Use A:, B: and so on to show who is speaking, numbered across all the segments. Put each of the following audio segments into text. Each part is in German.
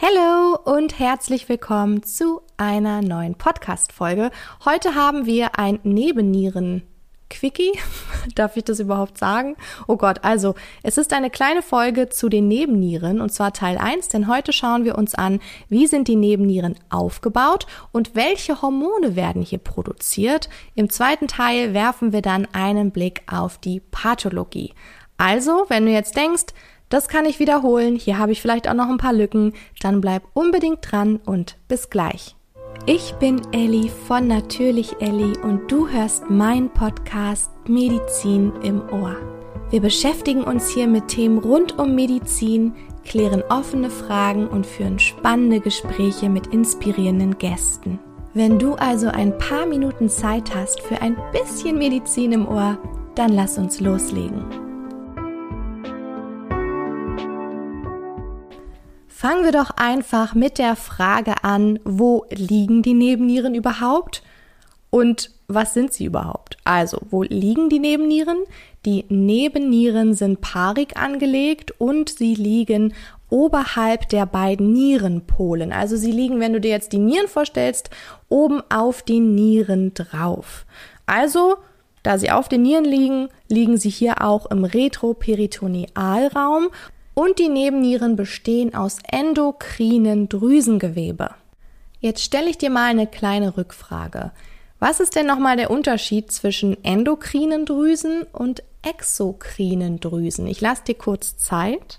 A: Hallo und herzlich willkommen zu einer neuen Podcast-Folge. Heute haben wir ein Nebennieren Quickie. Darf ich das überhaupt sagen? Oh Gott, also es ist eine kleine Folge zu den Nebennieren und zwar Teil 1, denn heute schauen wir uns an, wie sind die Nebennieren aufgebaut und welche Hormone werden hier produziert. Im zweiten Teil werfen wir dann einen Blick auf die Pathologie. Also, wenn du jetzt denkst, das kann ich wiederholen. Hier habe ich vielleicht auch noch ein paar Lücken. Dann bleib unbedingt dran und bis gleich. Ich bin Elli von Natürlich Elli und du hörst meinen Podcast Medizin im Ohr. Wir beschäftigen uns hier mit Themen rund um Medizin, klären offene Fragen und führen spannende Gespräche mit inspirierenden Gästen. Wenn du also ein paar Minuten Zeit hast für ein bisschen Medizin im Ohr, dann lass uns loslegen. Fangen wir doch einfach mit der Frage an, wo liegen die Nebennieren überhaupt und was sind sie überhaupt? Also, wo liegen die Nebennieren? Die Nebennieren sind paarig angelegt und sie liegen oberhalb der beiden Nierenpolen. Also sie liegen, wenn du dir jetzt die Nieren vorstellst, oben auf den Nieren drauf. Also, da sie auf den Nieren liegen, liegen sie hier auch im Retroperitonealraum und die Nebennieren bestehen aus endokrinen Drüsengewebe. Jetzt stelle ich dir mal eine kleine Rückfrage. Was ist denn nochmal der Unterschied zwischen endokrinen Drüsen und exokrinen Drüsen? Ich lasse dir kurz Zeit.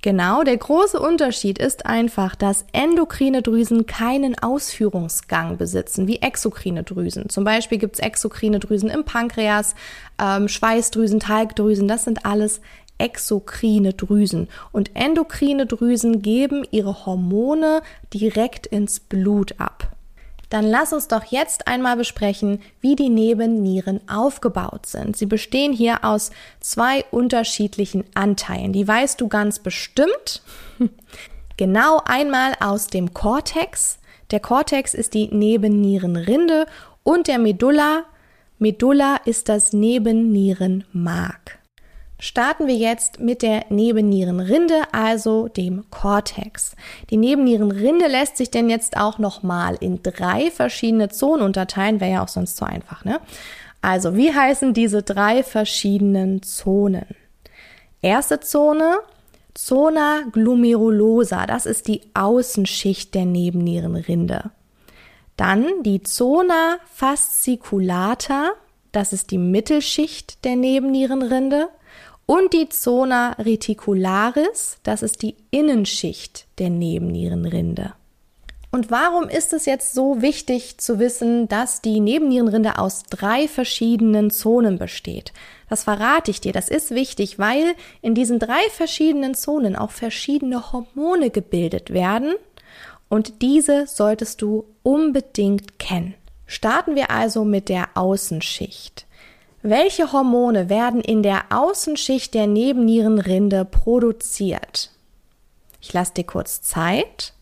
A: Genau, der große Unterschied ist einfach, dass endokrine Drüsen keinen Ausführungsgang besitzen, wie exokrine Drüsen. Zum Beispiel gibt es exokrine Drüsen im Pankreas, ähm, Schweißdrüsen, Talgdrüsen, das sind alles exokrine Drüsen. Und endokrine Drüsen geben ihre Hormone direkt ins Blut ab. Dann lass uns doch jetzt einmal besprechen, wie die Nebennieren aufgebaut sind. Sie bestehen hier aus zwei unterschiedlichen Anteilen. Die weißt du ganz bestimmt. genau einmal aus dem Kortex. Der Kortex ist die Nebennierenrinde und der Medulla. Medulla ist das Nebennierenmark starten wir jetzt mit der Nebennierenrinde, also dem Cortex. Die Nebennierenrinde lässt sich denn jetzt auch nochmal in drei verschiedene Zonen unterteilen, wäre ja auch sonst so einfach, ne? Also, wie heißen diese drei verschiedenen Zonen? Erste Zone, Zona glomerulosa, das ist die Außenschicht der Nebennierenrinde. Dann die Zona fasciculata, das ist die Mittelschicht der Nebennierenrinde und die Zona reticularis, das ist die Innenschicht der Nebennierenrinde. Und warum ist es jetzt so wichtig zu wissen, dass die Nebennierenrinde aus drei verschiedenen Zonen besteht? Das verrate ich dir. Das ist wichtig, weil in diesen drei verschiedenen Zonen auch verschiedene Hormone gebildet werden und diese solltest du unbedingt kennen. Starten wir also mit der Außenschicht. Welche Hormone werden in der Außenschicht der Nebennierenrinde produziert? Ich lasse dir kurz Zeit.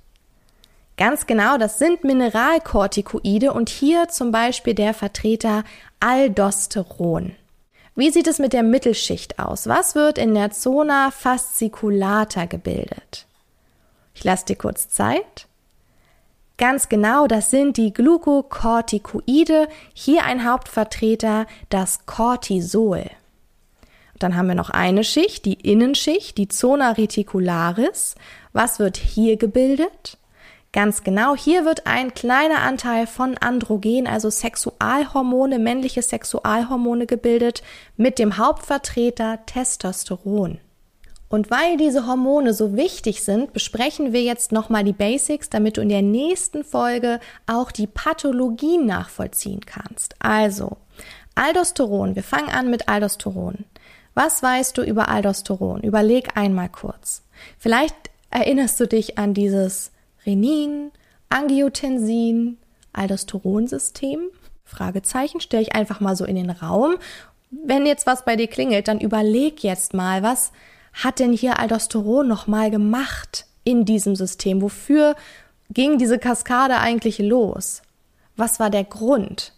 A: Ganz genau, das sind Mineralkortikoide und hier zum Beispiel der Vertreter Aldosteron. Wie sieht es mit der Mittelschicht aus? Was wird in der Zona fasciculata gebildet? Ich lasse dir kurz Zeit. Ganz genau, das sind die Glucocorticoide, hier ein Hauptvertreter, das Cortisol. Dann haben wir noch eine Schicht, die Innenschicht, die Zona reticularis. Was wird hier gebildet? Ganz genau, hier wird ein kleiner Anteil von Androgen, also Sexualhormone, männliche Sexualhormone gebildet, mit dem Hauptvertreter Testosteron. Und weil diese Hormone so wichtig sind, besprechen wir jetzt nochmal die Basics, damit du in der nächsten Folge auch die Pathologien nachvollziehen kannst. Also, Aldosteron. Wir fangen an mit Aldosteron. Was weißt du über Aldosteron? Überleg einmal kurz. Vielleicht erinnerst du dich an dieses Renin, Angiotensin, Aldosteronsystem? Fragezeichen stelle ich einfach mal so in den Raum. Wenn jetzt was bei dir klingelt, dann überleg jetzt mal, was hat denn hier Aldosteron nochmal gemacht in diesem System? Wofür ging diese Kaskade eigentlich los? Was war der Grund?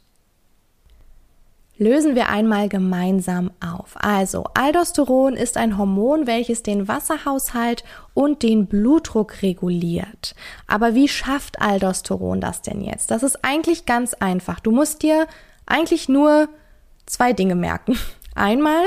A: Lösen wir einmal gemeinsam auf. Also, Aldosteron ist ein Hormon, welches den Wasserhaushalt und den Blutdruck reguliert. Aber wie schafft Aldosteron das denn jetzt? Das ist eigentlich ganz einfach. Du musst dir eigentlich nur zwei Dinge merken. Einmal,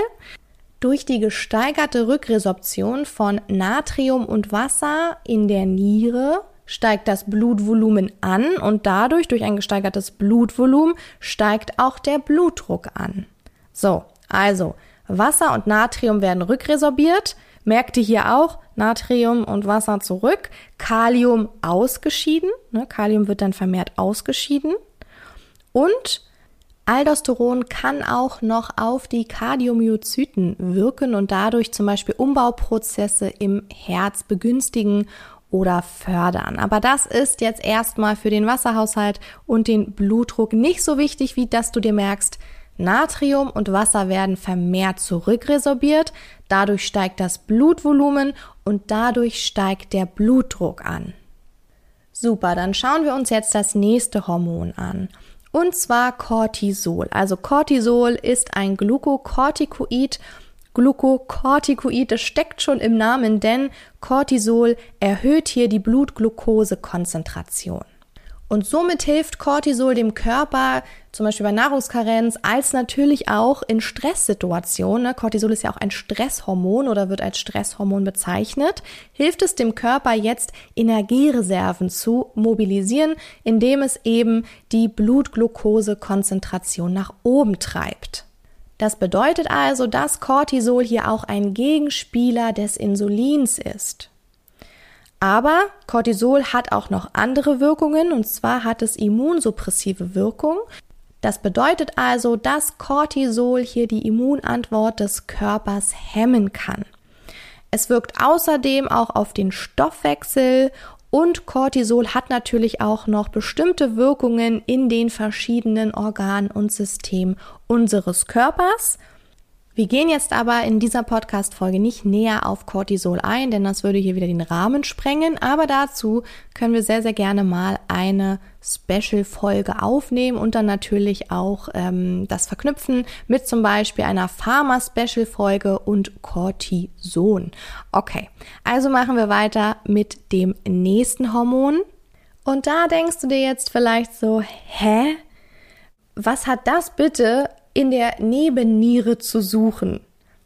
A: durch die gesteigerte Rückresorption von Natrium und Wasser in der Niere steigt das Blutvolumen an und dadurch durch ein gesteigertes Blutvolumen steigt auch der Blutdruck an. So, also Wasser und Natrium werden rückresorbiert. Merkte hier auch Natrium und Wasser zurück, Kalium ausgeschieden. Ne, Kalium wird dann vermehrt ausgeschieden. Und Aldosteron kann auch noch auf die Kardiomyozyten wirken und dadurch zum Beispiel Umbauprozesse im Herz begünstigen oder fördern. Aber das ist jetzt erstmal für den Wasserhaushalt und den Blutdruck nicht so wichtig, wie dass du dir merkst, Natrium und Wasser werden vermehrt zurückresorbiert, dadurch steigt das Blutvolumen und dadurch steigt der Blutdruck an. Super, dann schauen wir uns jetzt das nächste Hormon an. Und zwar Cortisol. Also Cortisol ist ein Glukokortikoid. Glukokortikoid, das steckt schon im Namen, denn Cortisol erhöht hier die Blutglukosekonzentration. Und somit hilft Cortisol dem Körper, zum Beispiel bei Nahrungskarenz, als natürlich auch in Stresssituationen. Ne? Cortisol ist ja auch ein Stresshormon oder wird als Stresshormon bezeichnet. Hilft es dem Körper jetzt, Energiereserven zu mobilisieren, indem es eben die Blutglukosekonzentration nach oben treibt. Das bedeutet also, dass Cortisol hier auch ein Gegenspieler des Insulins ist. Aber Cortisol hat auch noch andere Wirkungen und zwar hat es immunsuppressive Wirkung. Das bedeutet also, dass Cortisol hier die Immunantwort des Körpers hemmen kann. Es wirkt außerdem auch auf den Stoffwechsel und Cortisol hat natürlich auch noch bestimmte Wirkungen in den verschiedenen Organen und Systemen unseres Körpers. Wir gehen jetzt aber in dieser Podcast-Folge nicht näher auf Cortisol ein, denn das würde hier wieder den Rahmen sprengen. Aber dazu können wir sehr, sehr gerne mal eine Special-Folge aufnehmen und dann natürlich auch ähm, das verknüpfen mit zum Beispiel einer Pharma-Special-Folge und Cortison. Okay, also machen wir weiter mit dem nächsten Hormon. Und da denkst du dir jetzt vielleicht so, hä? Was hat das bitte in der Nebenniere zu suchen.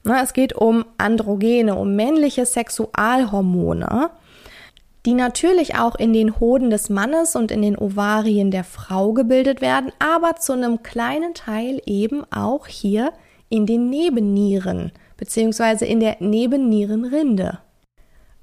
A: es geht um Androgene, um männliche Sexualhormone, die natürlich auch in den Hoden des Mannes und in den Ovarien der Frau gebildet werden, aber zu einem kleinen Teil eben auch hier in den Nebennieren beziehungsweise in der Nebennierenrinde.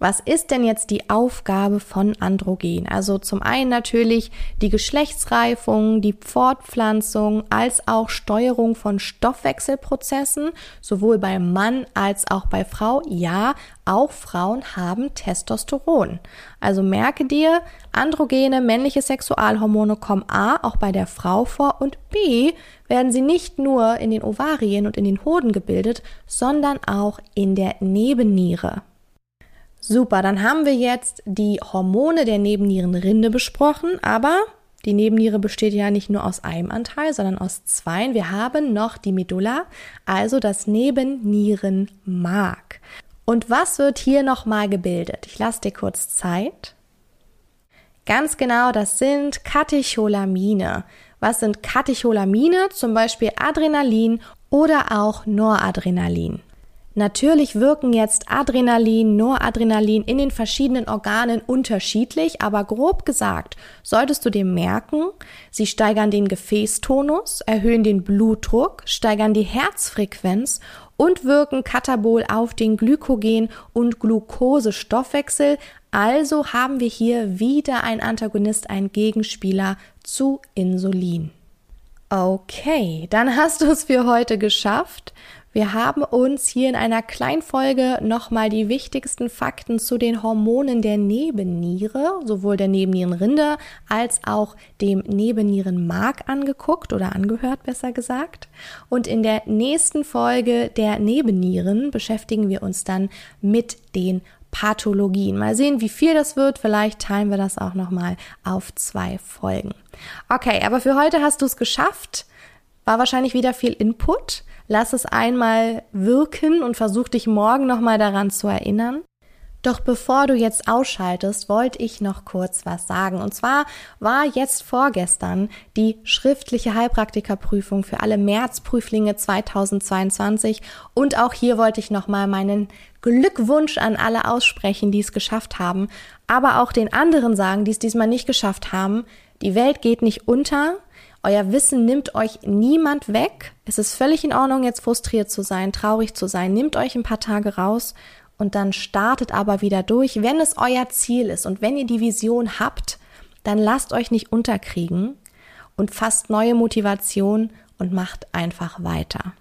A: Was ist denn jetzt die Aufgabe von Androgen? Also zum einen natürlich die Geschlechtsreifung, die Fortpflanzung, als auch Steuerung von Stoffwechselprozessen, sowohl bei Mann als auch bei Frau. Ja, auch Frauen haben Testosteron. Also merke dir, androgene männliche Sexualhormone kommen A auch bei der Frau vor und B werden sie nicht nur in den Ovarien und in den Hoden gebildet, sondern auch in der Nebenniere. Super, dann haben wir jetzt die Hormone der Nebennierenrinde besprochen, aber die Nebenniere besteht ja nicht nur aus einem Anteil, sondern aus zweien. Wir haben noch die Medulla, also das Nebennierenmark. Und was wird hier nochmal gebildet? Ich lasse dir kurz Zeit. Ganz genau, das sind Katecholamine. Was sind Katecholamine? Zum Beispiel Adrenalin oder auch Noradrenalin. Natürlich wirken jetzt Adrenalin, Noradrenalin in den verschiedenen Organen unterschiedlich, aber grob gesagt solltest du dir merken, sie steigern den Gefäßtonus, erhöhen den Blutdruck, steigern die Herzfrequenz und wirken katabol auf den Glykogen- und Glukosestoffwechsel. Also haben wir hier wieder ein Antagonist, ein Gegenspieler zu Insulin. Okay, dann hast du es für heute geschafft. Wir haben uns hier in einer Kleinfolge nochmal die wichtigsten Fakten zu den Hormonen der Nebenniere, sowohl der Nebennierenrinde als auch dem Nebennierenmark angeguckt oder angehört, besser gesagt. Und in der nächsten Folge der Nebennieren beschäftigen wir uns dann mit den Pathologien. Mal sehen, wie viel das wird. Vielleicht teilen wir das auch nochmal auf zwei Folgen. Okay, aber für heute hast du es geschafft. War wahrscheinlich wieder viel Input. Lass es einmal wirken und versuch dich morgen nochmal daran zu erinnern. Doch bevor du jetzt ausschaltest, wollte ich noch kurz was sagen. Und zwar war jetzt vorgestern die schriftliche Heilpraktikerprüfung für alle Märzprüflinge 2022. Und auch hier wollte ich nochmal meinen Glückwunsch an alle aussprechen, die es geschafft haben. Aber auch den anderen sagen, die es diesmal nicht geschafft haben. Die Welt geht nicht unter. Euer Wissen nimmt euch niemand weg. Es ist völlig in Ordnung, jetzt frustriert zu sein, traurig zu sein. Nehmt euch ein paar Tage raus und dann startet aber wieder durch, wenn es euer Ziel ist und wenn ihr die Vision habt, dann lasst euch nicht unterkriegen und fasst neue Motivation und macht einfach weiter.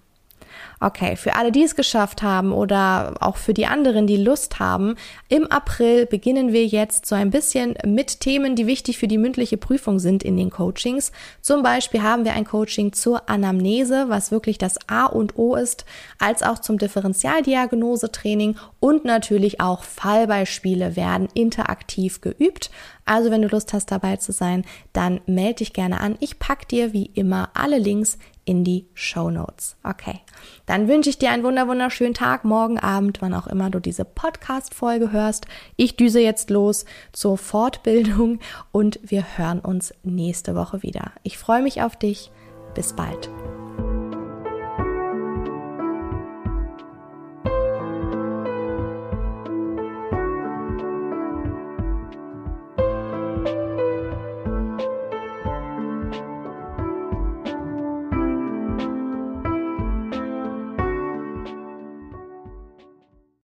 A: Okay, für alle, die es geschafft haben oder auch für die anderen, die Lust haben, im April beginnen wir jetzt so ein bisschen mit Themen, die wichtig für die mündliche Prüfung sind in den Coachings. Zum Beispiel haben wir ein Coaching zur Anamnese, was wirklich das A und O ist, als auch zum Differentialdiagnosetraining und natürlich auch Fallbeispiele werden interaktiv geübt. Also wenn du Lust hast dabei zu sein, dann melde dich gerne an. Ich pack dir wie immer alle Links in die Show Notes. Okay. Dann wünsche ich dir einen wunder wunderschönen Tag, morgen Abend, wann auch immer du diese Podcast-Folge hörst. Ich düse jetzt los zur Fortbildung und wir hören uns nächste Woche wieder. Ich freue mich auf dich. Bis bald.